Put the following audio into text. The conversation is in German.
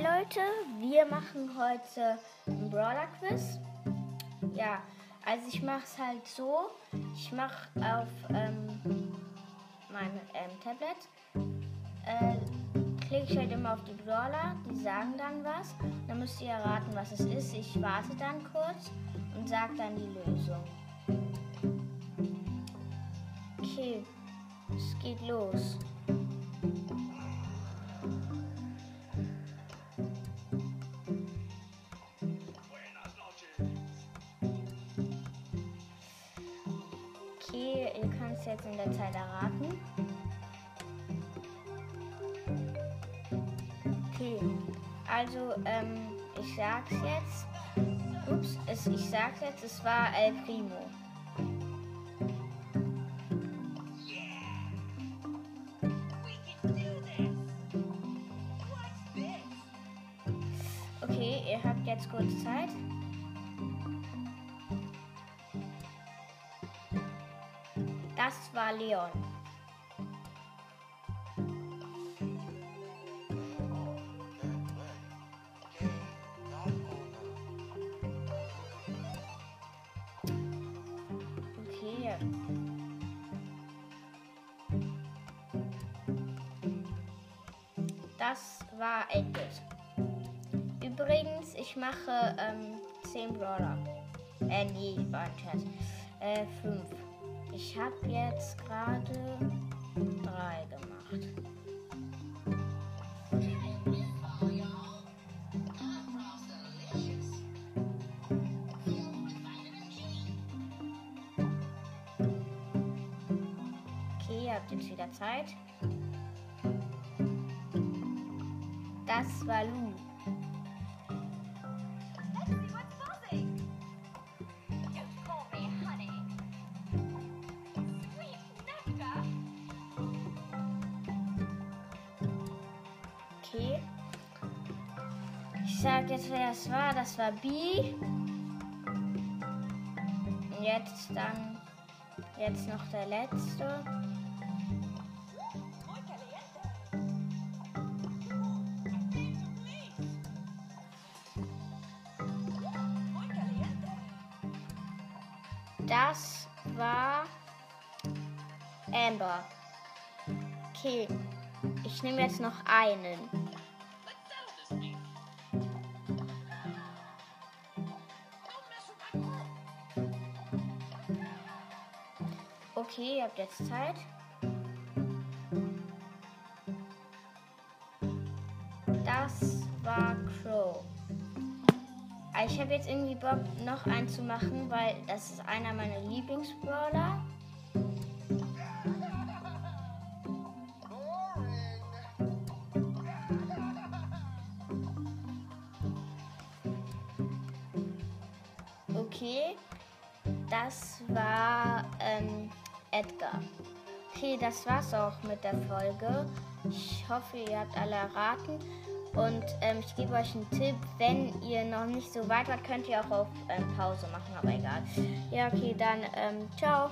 Hi Leute, wir machen heute ein Brawler Quiz. Ja, also ich mache es halt so. Ich mache auf ähm, mein ähm, Tablet, äh, klicke ich halt immer auf die Brawler, die sagen dann was. Dann müsst ihr erraten, was es ist. Ich warte dann kurz und sage dann die Lösung. Okay, es geht los. Okay, ihr könnt es jetzt in der Zeit erraten. Okay, also ähm, ich sag's jetzt. Ups, es, ich sag's jetzt, es war El Primo. Okay, ihr habt jetzt kurz Zeit. Das war Leon. Okay. Das war Edith. Übrigens, ich mache ähm, 10 Brawler. Äh, nee, war ein Scherz. Äh, 5. Ich habe jetzt gerade 3 gemacht. Okay, ihr habt jetzt wieder Zeit. Das war Lu. Okay. Ich sag jetzt, wer es war. Das war B. Jetzt dann, jetzt noch der letzte. Das war Amber. Okay, ich nehme jetzt noch einen. Okay, ihr habt jetzt Zeit. Das war Crow. Ich habe jetzt irgendwie Bock, noch einen zu machen, weil das ist einer meiner Lieblingsbrawler. Okay, das war ähm, Edgar. Okay, das war's auch mit der Folge. Ich hoffe, ihr habt alle erraten. Und ähm, ich gebe euch einen Tipp, wenn ihr noch nicht so weit wart, könnt ihr auch auf ähm, Pause machen, aber egal. Ja, okay, dann ähm, ciao.